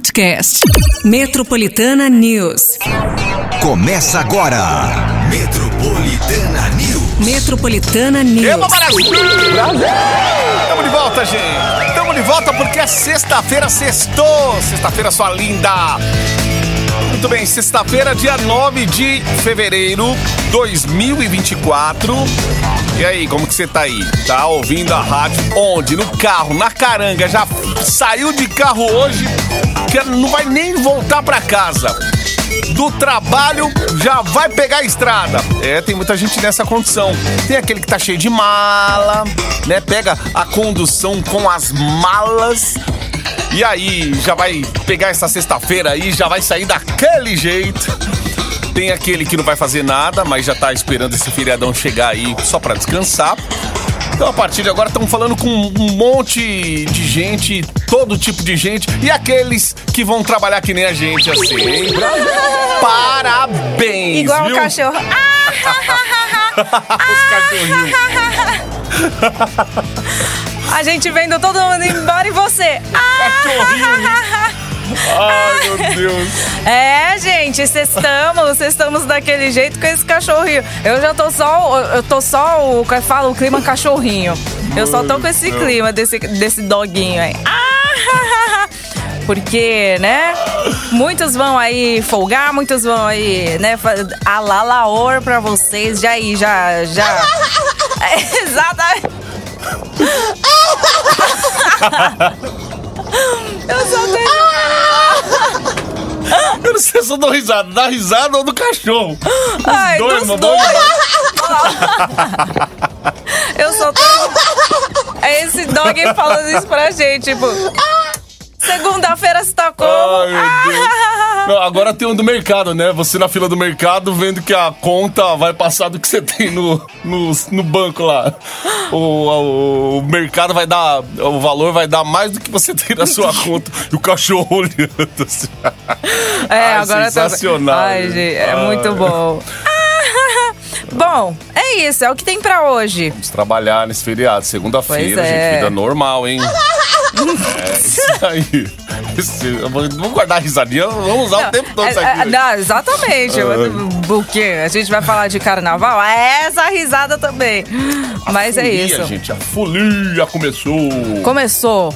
podcast. Metropolitana News. Começa agora. Metropolitana News. Metropolitana News. Eba, Brasil! Tamo de volta, gente. Tamo de volta porque é sexta-feira, sextou. Sexta-feira, sua linda. Muito bem, sexta-feira, dia 9 de fevereiro 2024. E aí, como que você tá aí? Tá ouvindo a rádio onde? No carro, na caranga. Já saiu de carro hoje, não vai nem voltar pra casa. Do trabalho já vai pegar a estrada. É, tem muita gente nessa condição. Tem aquele que tá cheio de mala, né? Pega a condução com as malas. E aí, já vai pegar essa sexta-feira aí, já vai sair daquele jeito. Tem aquele que não vai fazer nada, mas já tá esperando esse feriadão chegar aí só pra descansar. Então, a partir de agora, estamos falando com um monte de gente, todo tipo de gente, e aqueles que vão trabalhar que nem a gente, assim, hein? Parabéns! Igual viu? um cachorro. Os cachorrinhos. A gente vendo todo mundo embora e você. Ai, meu Deus. É, gente, estamos, estamos daquele jeito com esse cachorrinho. Eu já tô só, eu tô só o que fala o clima cachorrinho. Eu só tô com esse clima desse desse doguinho aí. Ah, Porque, né? Muitos vão aí folgar, muitos vão aí, né? fa- Alalaor pra vocês. Já aí, já, já. É, Exatamente. Eu só tenho. Eu não sei se eu dou risada, dá risada ou do cachorro. Os Ai, dois, dos dois. Eu só tenho. É esse dog falando isso pra gente, tipo. Segunda-feira você tá como? Ai, meu Deus. Não, agora tem um do mercado, né? Você na fila do mercado vendo que a conta vai passar do que você tem no, no, no banco lá. O, o, o mercado vai dar. O valor vai dar mais do que você tem na sua conta. E o cachorro olhando assim. É, Ai, agora tá- sensacional, Ai, né? gente, é Ai. muito bom. Bom, é isso, é o que tem pra hoje. Vamos trabalhar nesse feriado. Segunda-feira, é. gente. Vida normal, hein? é isso aí. Esse- Vamos guardar a risadinha. Vamos usar o tempo todo isso É, é, aqui. né? não, exatamente. O quê? A gente vai falar de carnaval? É Essa risada também. Mas é Folia, isso. gente. A folia começou. Começou.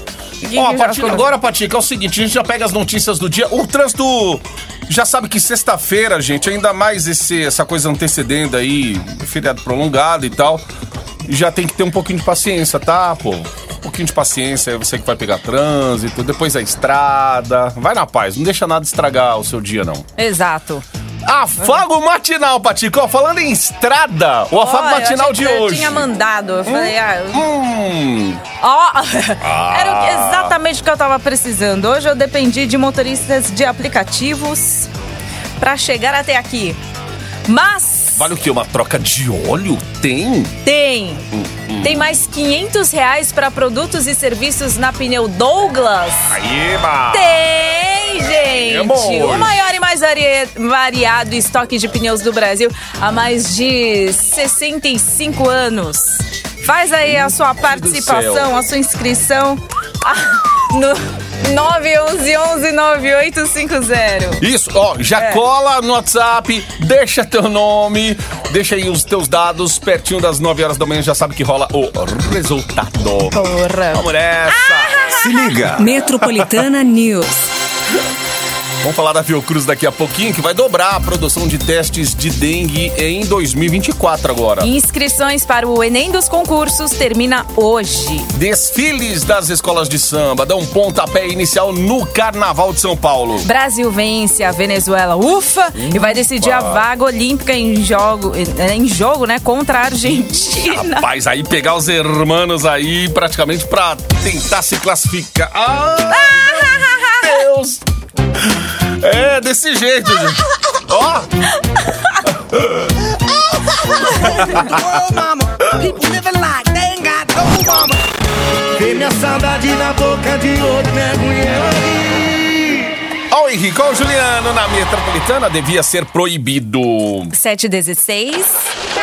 Ó, a agora, Patica, é o seguinte, a gente já pega as notícias do dia. O trânsito já sabe que sexta-feira, gente, ainda mais esse, essa coisa antecedendo aí, feriado prolongado e tal, já tem que ter um pouquinho de paciência, tá, pô? Um pouquinho de paciência, é você que vai pegar trânsito, depois a estrada. Vai na paz, não deixa nada estragar o seu dia, não. Exato. Afago matinal, Patica. Ó, falando em estrada, o afago eu matinal de que eu hoje. tinha mandado. Eu falei, ah, eu- Hum, Ó, Ah. era exatamente o que eu tava precisando. Hoje eu dependi de motoristas de aplicativos pra chegar até aqui. Mas vale o quê? Uma troca de óleo? Tem? tem. Tem mais 500 reais pra produtos e serviços na pneu Douglas. Aíba! Tem, gente! Temos. O maior e mais varia- variado estoque de pneus do Brasil há mais de 65 anos. Faz aí a sua participação, a sua inscrição ah, no 911-9850. Isso, ó, já É. cola no WhatsApp, deixa teu nome, deixa aí os teus dados pertinho das 9 horas da manhã, já sabe que rola o resultado. Porra. Vamos nessa! Se liga. Metropolitana News. Vamos falar da Fiocruz daqui a pouquinho, que vai dobrar a produção de testes de dengue em 2024 agora. Inscrições para o Enem dos concursos termina hoje. Desfiles das escolas de samba dão pontapé inicial no Carnaval de São Paulo. Brasil vence a Venezuela, ufa, e vai decidir a vaga olímpica em jogo, em jogo, né, contra a Argentina. Rapaz, aí pegar os hermanos aí praticamente pra tentar se classificar. Ah, meu Deus! É, desse jeito, gente. Ó. Vê minha saudade na boca de outro mergulhei. Ó o Henrique, ó o Juliano na metropolitana devia ser proibido. 716.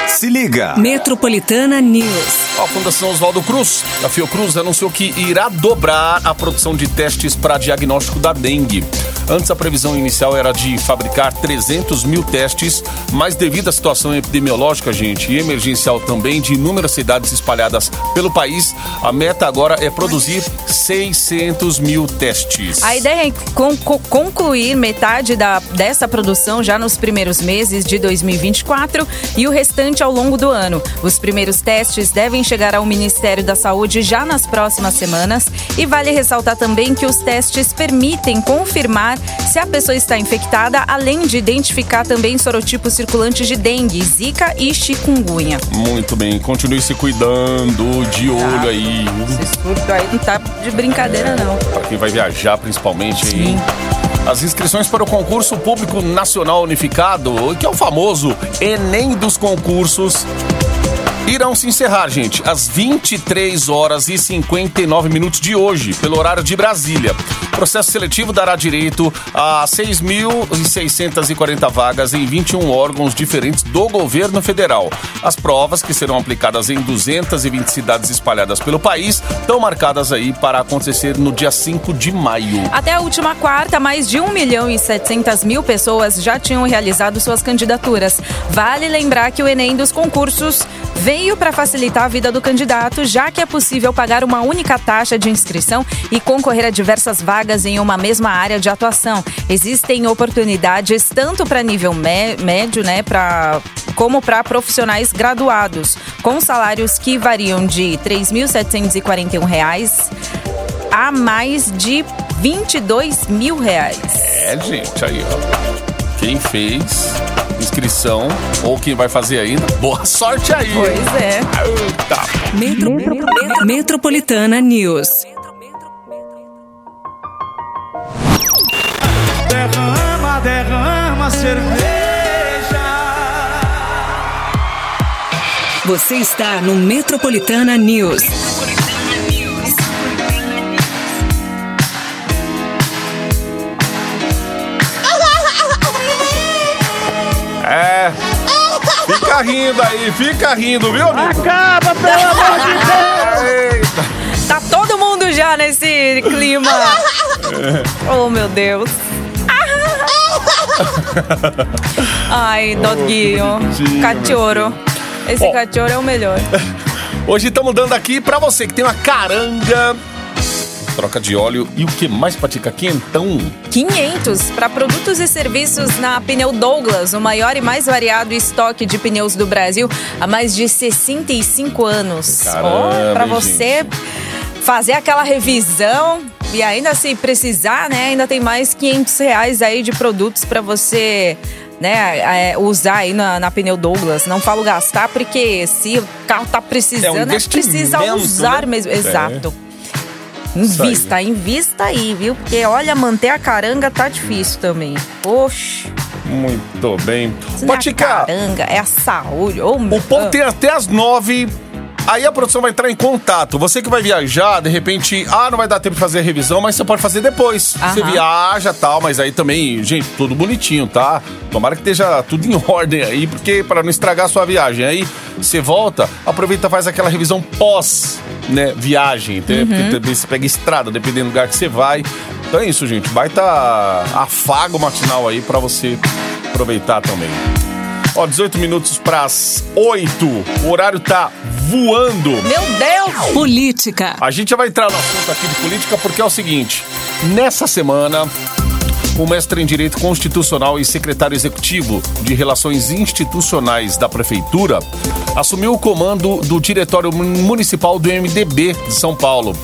Se liga. Metropolitana News. A Fundação Oswaldo Cruz, a Fiocruz, anunciou que irá dobrar a produção de testes para diagnóstico da dengue. Antes, a previsão inicial era de fabricar 300 mil testes, mas devido à situação epidemiológica, gente, e emergencial também de inúmeras cidades espalhadas pelo país, a meta agora é produzir 600 mil testes. A ideia é con- co- concluir metade da, dessa produção já nos primeiros meses de 2024 e o restante ao longo do ano. Os primeiros testes devem chegar ao Ministério da Saúde já nas próximas semanas e vale ressaltar também que os testes permitem confirmar se a pessoa está infectada, além de identificar também sorotipos circulantes de dengue, zika e chikungunya. Muito bem, continue se cuidando, de olho aí. Esse surto aí não tá de brincadeira não. Para quem vai viajar, principalmente aí. As inscrições para o concurso público nacional unificado, que é o famoso Enem dos concursos, irão se encerrar, gente, às 23 horas e 59 minutos de hoje, pelo horário de Brasília. O processo seletivo dará direito a 6.640 vagas em 21 órgãos diferentes do governo federal. As provas, que serão aplicadas em 220 cidades espalhadas pelo país, estão marcadas aí para acontecer no dia 5 de maio. Até a última quarta, mais de 1 milhão e 700 mil pessoas já tinham realizado suas candidaturas. Vale lembrar que o Enem dos concursos veio para facilitar a vida do candidato, já que é possível pagar uma única taxa de inscrição e concorrer a diversas vagas em uma mesma área de atuação. Existem oportunidades tanto para nível mé- médio, né, pra, como para profissionais graduados, com salários que variam de 3.741 reais a mais de 22 mil reais. É, gente, aí, ó. Quem fez inscrição ou quem vai fazer ainda, boa sorte aí. Pois é. Eita. Metro- Metro- Metropolitana News. Derrama, cerveja. Você está no Metropolitana News. É. Fica rindo aí, fica rindo, viu, amigo? Acaba, pelo amor de Deus. Eita. Tá todo mundo já nesse clima. Oh, meu Deus. Ai, doguinho. bonitinho, Cachorro. Esse Ó. cachorro é o melhor. Hoje estamos dando aqui pra você que tem uma caranga, troca de óleo e o que mais pratica quentão. 500 para produtos e serviços na Pneu Douglas, o maior e mais variado estoque de pneus do Brasil há mais de 65 anos. Caramba, para hein, você fazer aquela revisão e ainda se precisar, né, ainda tem mais 500 reais aí de produtos para você né, é, usar aí na, na Pneu Douglas. Não falo gastar, porque se o carro tá precisando, é, precisa investimento, usar né? mesmo. É. Exato. Isso aí. Invista, invista aí, viu? Porque olha, manter a caranga tá difícil também. Oxe, Muito bem. é a Patica, caranga, é a saúde. Ô, o povo tem até as nove. Aí a produção vai entrar em contato. Você que vai viajar, de repente, ah, não vai dar tempo de fazer a revisão, mas você pode fazer depois. Você viaja tal, mas aí também, gente, tudo bonitinho, tá? Tomara que esteja tudo em ordem aí, porque para não estragar a sua viagem. Aí você volta, aproveita e faz aquela revisão pós, né, viagem, entendeu? Porque também você pega estrada, dependendo do lugar que você vai. Então é isso, gente. Vai tá afago matinal aí para você aproveitar também. Ó, 18 minutos pras 8. O horário tá voando. Meu Deus! Política. A gente já vai entrar no assunto aqui de política porque é o seguinte: nessa semana, o mestre em Direito Constitucional e secretário executivo de Relações Institucionais da Prefeitura assumiu o comando do Diretório Municipal do MDB de São Paulo.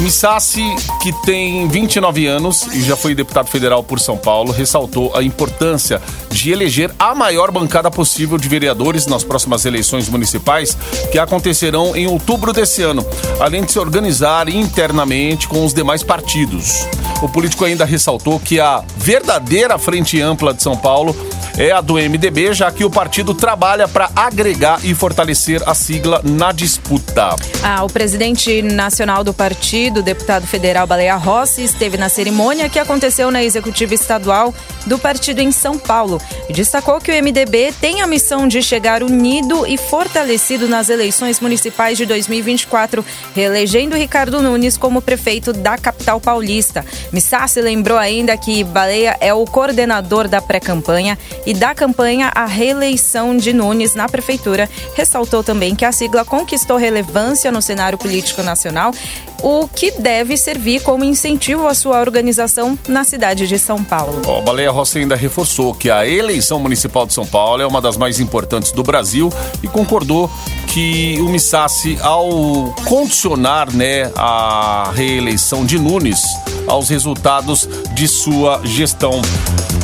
Missassi, que tem 29 anos e já foi deputado federal por São Paulo, ressaltou a importância de eleger a maior bancada possível de vereadores nas próximas eleições municipais que acontecerão em outubro desse ano, além de se organizar internamente com os demais partidos. O político ainda ressaltou que a verdadeira frente ampla de São Paulo é a do MDB, já que o partido trabalha para agregar e fortalecer a sigla na disputa. Ah, o presidente nacional do partido, deputado federal Baleia Rossi, esteve na cerimônia que aconteceu na executiva estadual do partido em São Paulo e destacou que o MDB tem a missão de chegar unido e fortalecido nas eleições municipais de 2024, reelegendo Ricardo Nunes como prefeito da capital paulista. Missassi lembrou ainda que Baleia é o coordenador da pré-campanha e da campanha à reeleição de Nunes na prefeitura. Ressaltou também que a sigla conquistou relevância no cenário político nacional, o que deve servir como incentivo à sua organização na cidade de São Paulo. Ó, Baleia Rossi ainda reforçou que a eleição municipal de São Paulo é uma das mais importantes do Brasil e concordou que o Missassi, ao condicionar né, a reeleição de Nunes aos resultados de sua gestão.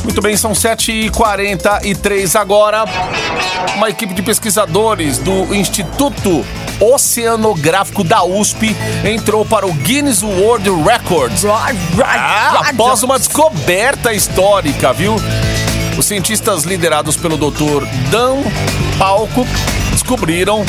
Muito bem, são 7h43 agora. Uma equipe de pesquisadores do Instituto Oceanográfico da USP entrou para o Guinness World Records ah, após uma descoberta histórica, viu? Os cientistas liderados pelo Dr. Dan Palco descobriram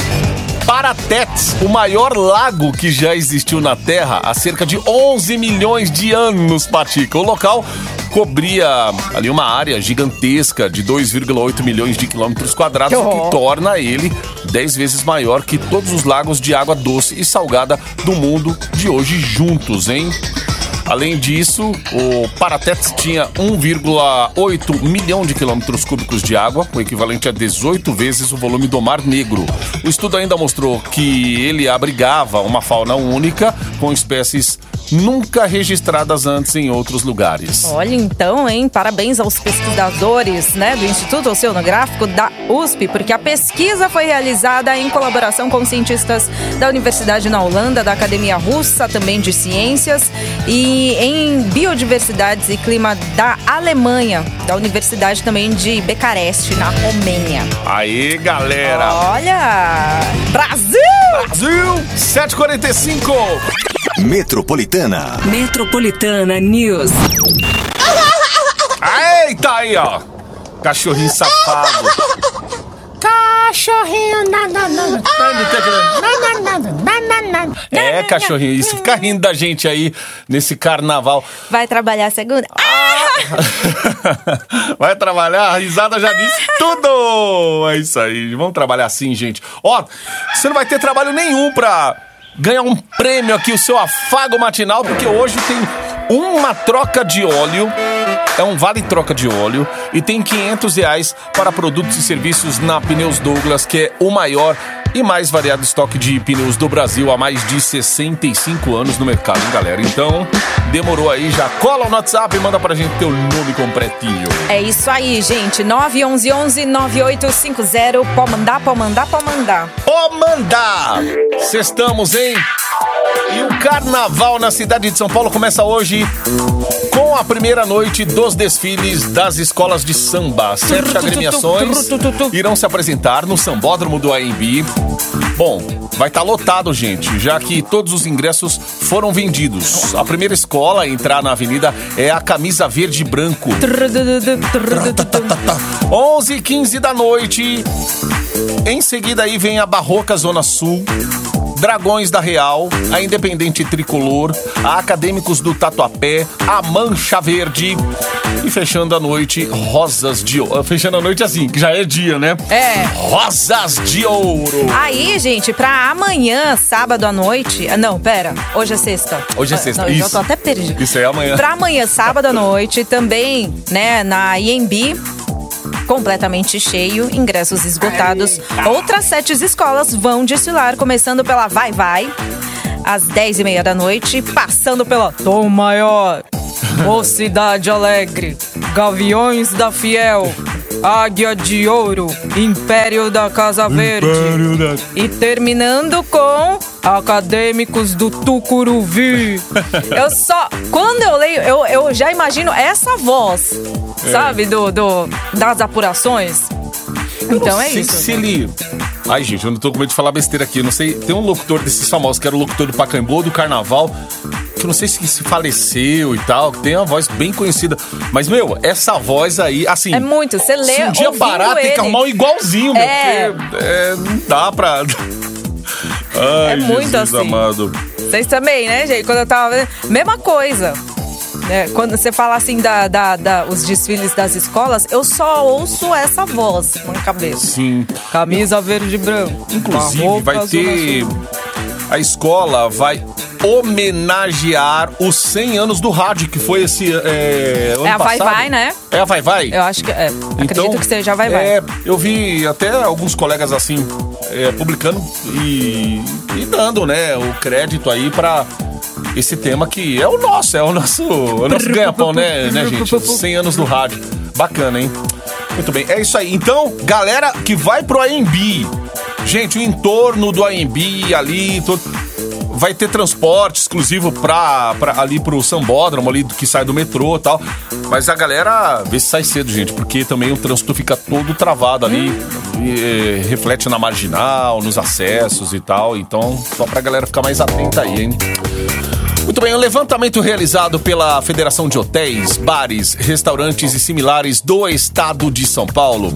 Paratetes, o maior lago que já existiu na Terra há cerca de 11 milhões de anos, Patica. O local cobria ali uma área gigantesca de 2,8 milhões de quilômetros quadrados, o que torna ele 10 vezes maior que todos os lagos de água doce e salgada do mundo de hoje juntos, hein? Além disso, o Paratetes tinha 1,8 milhão de quilômetros cúbicos de água, o equivalente a 18 vezes o volume do Mar Negro. O estudo ainda mostrou que ele abrigava uma fauna única, com espécies nunca registradas antes em outros lugares. Olha então, hein? Parabéns aos pesquisadores, né, do Instituto Oceanográfico da USP, porque a pesquisa foi realizada em colaboração com cientistas da Universidade na Holanda, da Academia Russa também de Ciências e em Biodiversidades e Clima da Alemanha, da Universidade também de Bucareste, na Romênia. Aí, galera! Olha! Brasil! Brasil! 745! Metropolitana. Metropolitana News. Eita aí, ó! Cachorrinho safado. Cachorrinho, nada, nada. Nada, nada, nada, nada. É, cachorrinho, isso fica rindo da gente aí nesse carnaval. Vai trabalhar segunda? Vai trabalhar? A risada já disse tudo! É isso aí, vamos trabalhar assim, gente. Ó, você não vai ter trabalho nenhum pra ganhar um prêmio aqui, o seu afago matinal, porque hoje tem uma troca de óleo. É um vale troca de óleo e tem 500 reais para produtos e serviços na Pneus Douglas, que é o maior e mais variado estoque de pneus do Brasil há mais de 65 anos no mercado, hein, galera? Então, demorou aí, já cola no WhatsApp e manda pra gente teu nome completinho. É isso aí, gente. 911-9850. Pode mandar, pode mandar, pode mandar. Ó, mandar! Sextamos, hein? E o carnaval na cidade de São Paulo começa hoje com a primeira noite dos desfiles das escolas de samba. Sete agremiações irão se apresentar no Sambódromo do AMB. Bom, vai estar lotado, gente, já que todos os ingressos foram vendidos. A primeira escola a entrar na avenida é a Camisa Verde e Branco. 11 e 15 da noite. Em seguida aí vem a Barroca Zona Sul. Dragões da Real, a Independente Tricolor, a Acadêmicos do Tatuapé, a Mancha Verde e fechando a noite, Rosas de Ouro. Fechando a noite assim, que já é dia, né? É. Rosas de Ouro. Aí, gente, pra amanhã, sábado à noite. ah, Não, pera. Hoje é sexta. Hoje é Ah, sexta, Não, eu isso. tô até perdida. Isso aí é amanhã. Pra amanhã, sábado à noite, também, né, na IMB. Completamente cheio, ingressos esgotados. Outras sete escolas vão desfilar, começando pela Vai Vai, às 10 e meia da noite, passando pela Tom Maior, Mocidade Alegre, Gaviões da Fiel, Águia de Ouro, Império da Casa Verde. E terminando com Acadêmicos do Tucuruvi. eu só. Quando eu leio, eu, eu já imagino essa voz, sabe? Do, do, das apurações. Então é sei isso. se ele. Ai, gente, eu não tô com medo de falar besteira aqui. Eu não sei. Tem um locutor desses famosos, que era o locutor do Pacaembu, do Carnaval, que eu não sei se se faleceu e tal, que tem uma voz bem conhecida. Mas, meu, essa voz aí, assim. É muito. Você lê. Se um dia parar, tem que ele. arrumar um igualzinho, meu. É. Porque é, não dá pra. Ai, É muito Jesus assim. amado. Vocês também, né, gente? Quando eu tava. Mesma coisa. né? Quando você fala assim da, da, da- os desfiles das escolas, eu só ouço essa voz na cabeça. Sim. Camisa verde e branco. Inclusive, vai azul ter. azul. A escola vai homenagear os 100 anos do rádio, que foi esse. É, ano É a Vai passado. Vai, né? É a Vai Vai? Eu acho que. É, acredito que seja vai, vai. É, eu vi até alguns colegas assim, é, publicando e, e dando, né, o crédito aí pra esse tema que é o nosso, é o nosso, é o nosso ganha-pão, né, né, gente? Os 100 anos do rádio. Bacana, hein? Muito bem, é isso aí. Então, galera que vai pro AMB, gente, o entorno do AMB ali, vai ter transporte exclusivo pra, pra, ali pro Sambódromo, ali que sai do metrô e tal. Mas a galera vê se sai cedo, gente, porque também o trânsito fica todo travado ali. e, eh, reflete na marginal, nos acessos e tal. Então, só pra galera ficar mais atenta aí, hein? Muito bem, um levantamento realizado pela Federação de Hotéis, Bares, Restaurantes e Similares do Estado de São Paulo,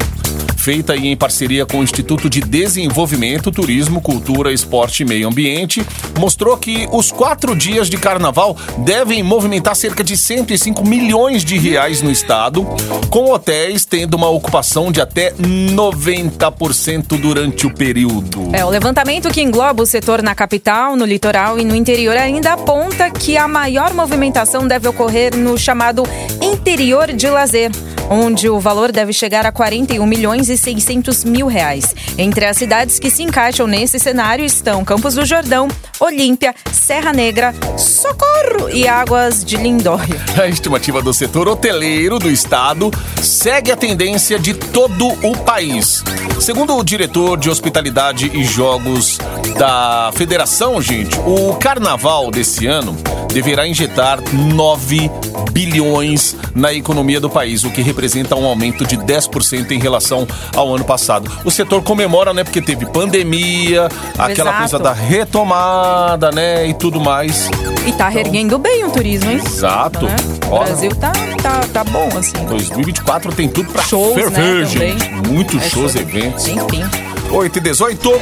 feita em parceria com o Instituto de Desenvolvimento, Turismo, Cultura, Esporte e Meio Ambiente, mostrou que os quatro dias de carnaval devem movimentar cerca de 105 milhões de reais no estado, com hotéis tendo uma ocupação de até 90% durante o período. É, o levantamento que engloba o setor na capital, no litoral e no interior ainda aponta que a maior movimentação deve ocorrer no chamado interior de lazer, onde o valor deve chegar a 41 milhões e 600 mil reais. Entre as cidades que se encaixam nesse cenário estão Campos do Jordão, Olímpia, Serra Negra, Socorro e Águas de Lindóia. A estimativa do setor hoteleiro do estado segue a tendência de todo o país. Segundo o diretor de hospitalidade e jogos da federação, gente, o carnaval desse ano deverá injetar 9 bilhões na economia do país, o que representa um aumento de 10% em relação ao ano passado. O setor comemora, né, porque teve pandemia, aquela Exato. coisa da retomada, né, e tudo mais. E tá reerguendo bem o turismo, hein? Exato. Né? O Brasil tá, tá, tá bom, assim. 2024 tem tudo pra Shows, ferver, né, gente. Muitos É shows, show. eventos. Enfim. 8 e 18.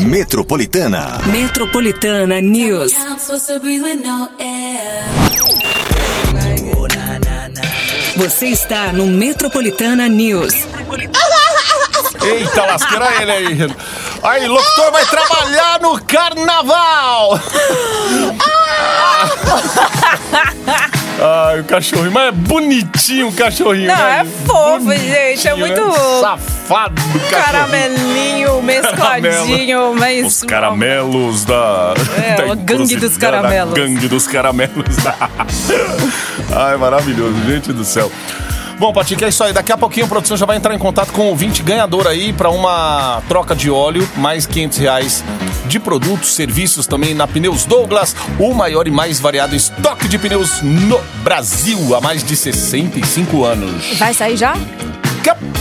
Metropolitana. Metropolitana News. Você está no Metropolitana News. Eita, lasqueira ele aí. Aí, locutor vai trabalhar no carnaval. Ai, o cachorrinho, mas é bonitinho o cachorrinho. Não, né? é fofo, gente, é Bonitinho, muito né? Safado do. Caramelinho, mescladinho, mas. Os caramelos da. É, da a gangue dos caramelos. gangue dos caramelos. Ai, maravilhoso, gente do céu. Bom, Patica, é isso aí. Daqui a pouquinho a produção já vai entrar em contato com o ouvinte ganhador aí para uma troca de óleo, mais 500 reais de produtos, serviços também na Pneus Douglas, o maior e mais variado estoque de pneus no Brasil há mais de 65 anos. Vai sair já?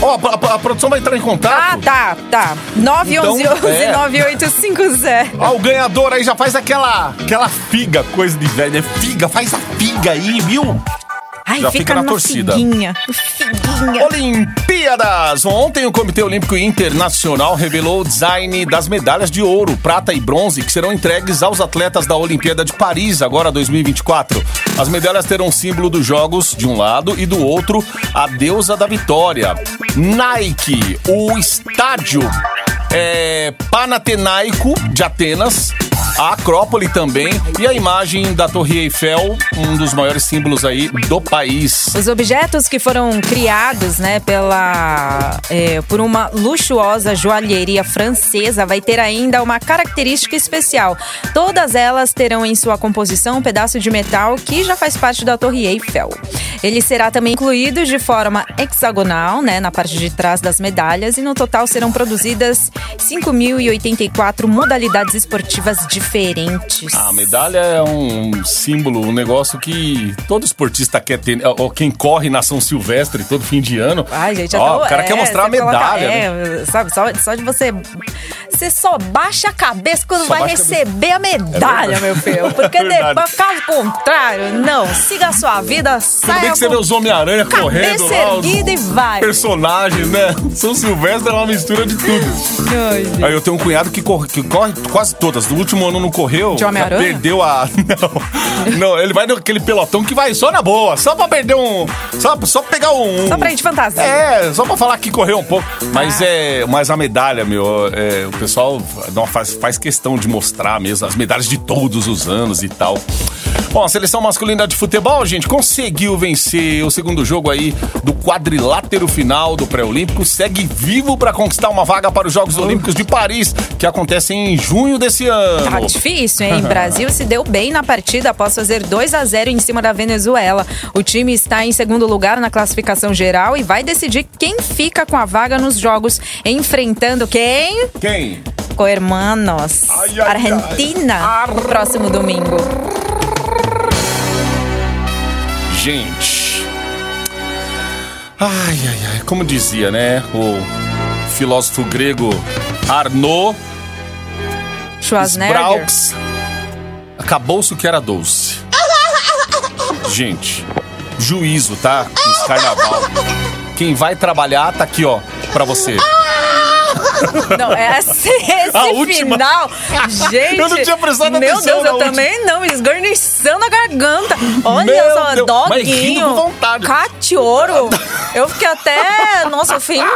Ó, a, a- a produção vai entrar em Ah, contato. tá, tá. 911 Então, é. 9850. Ó, o ganhador aí já faz aquela, aquela figa, coisa de velho, né? Figa, faz a figa aí, viu? Ai, Já fica, fica na torcida. Figuinha. Figuinha. Olimpíadas! Ontem o Comitê Olímpico Internacional revelou o design das medalhas de ouro, prata e bronze que serão entregues aos atletas da Olimpíada de Paris, agora 2024. As medalhas terão o símbolo dos jogos de um lado e do outro a deusa da vitória. Nike, o estádio é, Panatenaico de Atenas. A Acrópole também e a imagem da Torre Eiffel, um dos maiores símbolos aí do país. Os objetos que foram criados, né, pela é, por uma luxuosa joalheria francesa vai ter ainda uma característica especial. Todas elas terão em sua composição um pedaço de metal que já faz parte da Torre Eiffel. Ele será também incluído de forma hexagonal, né, na parte de trás das medalhas e no total serão produzidas 5.084 modalidades esportivas diferentes. A medalha é um símbolo, um negócio que todo esportista quer ter, ou quem corre na São Silvestre todo fim de ano. Ai, gente, ó, até o cara é, quer mostrar a você coloca- medalha. né? é, sabe, só, só de você. Você só baixa a cabeça quando Só vai baixa a cabeça. receber a medalha, É meu filho. Porque É depois, caso contrário, não. Siga a sua vida, saia bem que você vê os Homem-Aranha correndo lá, os e vai. personagens, né? São Silvestre é uma mistura de tudo. Ai. Aí eu tenho um cunhado que corre, que corre quase todas. No último ano Não correu, De Homem-Aranha? perdeu a. Não, não, ele vai naquele pelotão que vai só na boa, só pra perder um. Só, só pra pegar um. Só pra ir de fantasia. É, só pra falar que correu um pouco. Mas é. Mas a medalha, meu, é, o pessoal não, faz, faz questão de mostrar mesmo as medalhas de todos os anos e tal. Bom, a seleção masculina de futebol, gente, conseguiu vencer o segundo jogo aí do quadrilátero final do pré-olímpico. Segue vivo pra conquistar uma vaga para os Jogos Olímpicos de Paris, que acontecem em junho desse ano. Tá difícil, hein? Brasil se deu bem na partida após fazer 2 a 0 em cima da Venezuela. O time está em segundo lugar na classificação geral e vai decidir quem fica com a vaga nos jogos, enfrentando quem? Quem? Coermanos. Ai, ai, ai. Argentina. Ar- no próximo domingo. Gente. Ai, ai, ai. Como dizia, né? O filósofo grego Arnaud Schwarzenegger. Acabou-se o que era doce. Gente, juízo, tá? Nesse carnaval. Quem vai trabalhar tá aqui, ó, pra você. Não, é esse, esse A última. final. Gente. Eu não tinha prestado Meu atenção Deus, na eu última. também não. Esgarniçando a garganta. Olha Meu só, Deus, mas doguinho. com vontade. Catioro. Eu fiquei até, nossa, ofendida.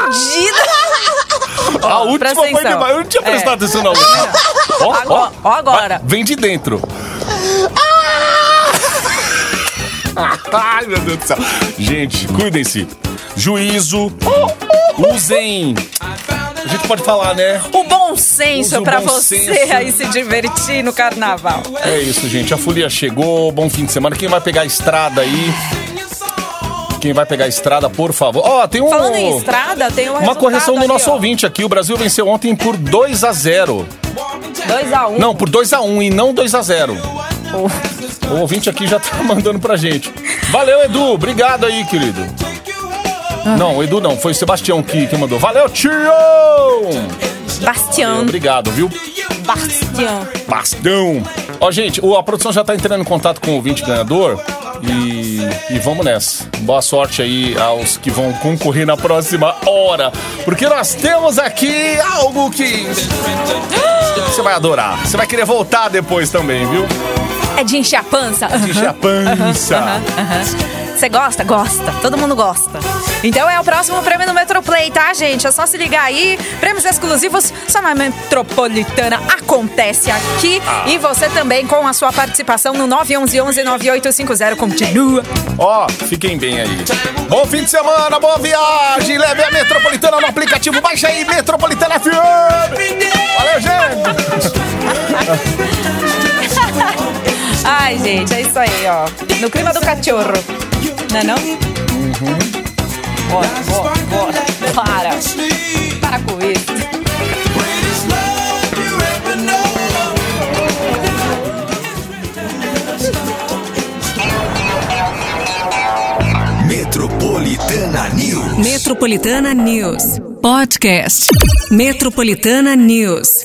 A Ó, última foi atenção. demais. Eu não tinha É. prestado atenção na última. Ó, Agora- ó agora. Vem de dentro. Ai, meu Deus do céu. Gente, cuidem-se. Juízo. Usem. A gente pode falar, né? O bom senso bom você senso. aí se divertir no carnaval. É isso, gente. A folia chegou. Bom fim de semana. Quem vai pegar a estrada aí? Quem vai pegar a estrada, por favor. Ó, tem um. Falando em estrada, tem um Uma correção do nosso ouvinte aqui. O Brasil venceu ontem por 2 a 0 2x1. Não, por 2 a 1 e não 2 a 0 O ouvinte aqui já tá mandando pra gente. Valeu, Edu. Obrigado aí, querido. Não, o Edu não. Foi o Sebastião que, que mandou. Valeu, tio! Bastião. Obrigado, viu? Bastião. Bastão. Ó, gente, a produção já tá entrando em contato com o ouvinte ganhador. E, e vamos nessa. Boa sorte aí aos que vão concorrer na próxima hora. Porque nós temos aqui algo que você vai adorar. Você vai querer voltar depois também, viu? É de encher a pança. Encher a pança. Você gosta? Gosta. Todo mundo gosta. Então é o próximo prêmio do Metroplay, tá, gente? É só se ligar aí. Prêmios exclusivos só na Metropolitana acontece aqui. Ah. E você também com a sua participação no 911-9850 continua. Ó, fiquem bem aí. Bom fim de semana, boa viagem. Leve a Metropolitana no aplicativo. Baixa aí, Metropolitana FM. Valeu, gente. Ai, gente, é isso aí, ó. No clima do cachorro. Não é não? Uhum. Bora, bora, bora. Para. Para com isso. Metropolitana News. Metropolitana News. Podcast. Metropolitana News.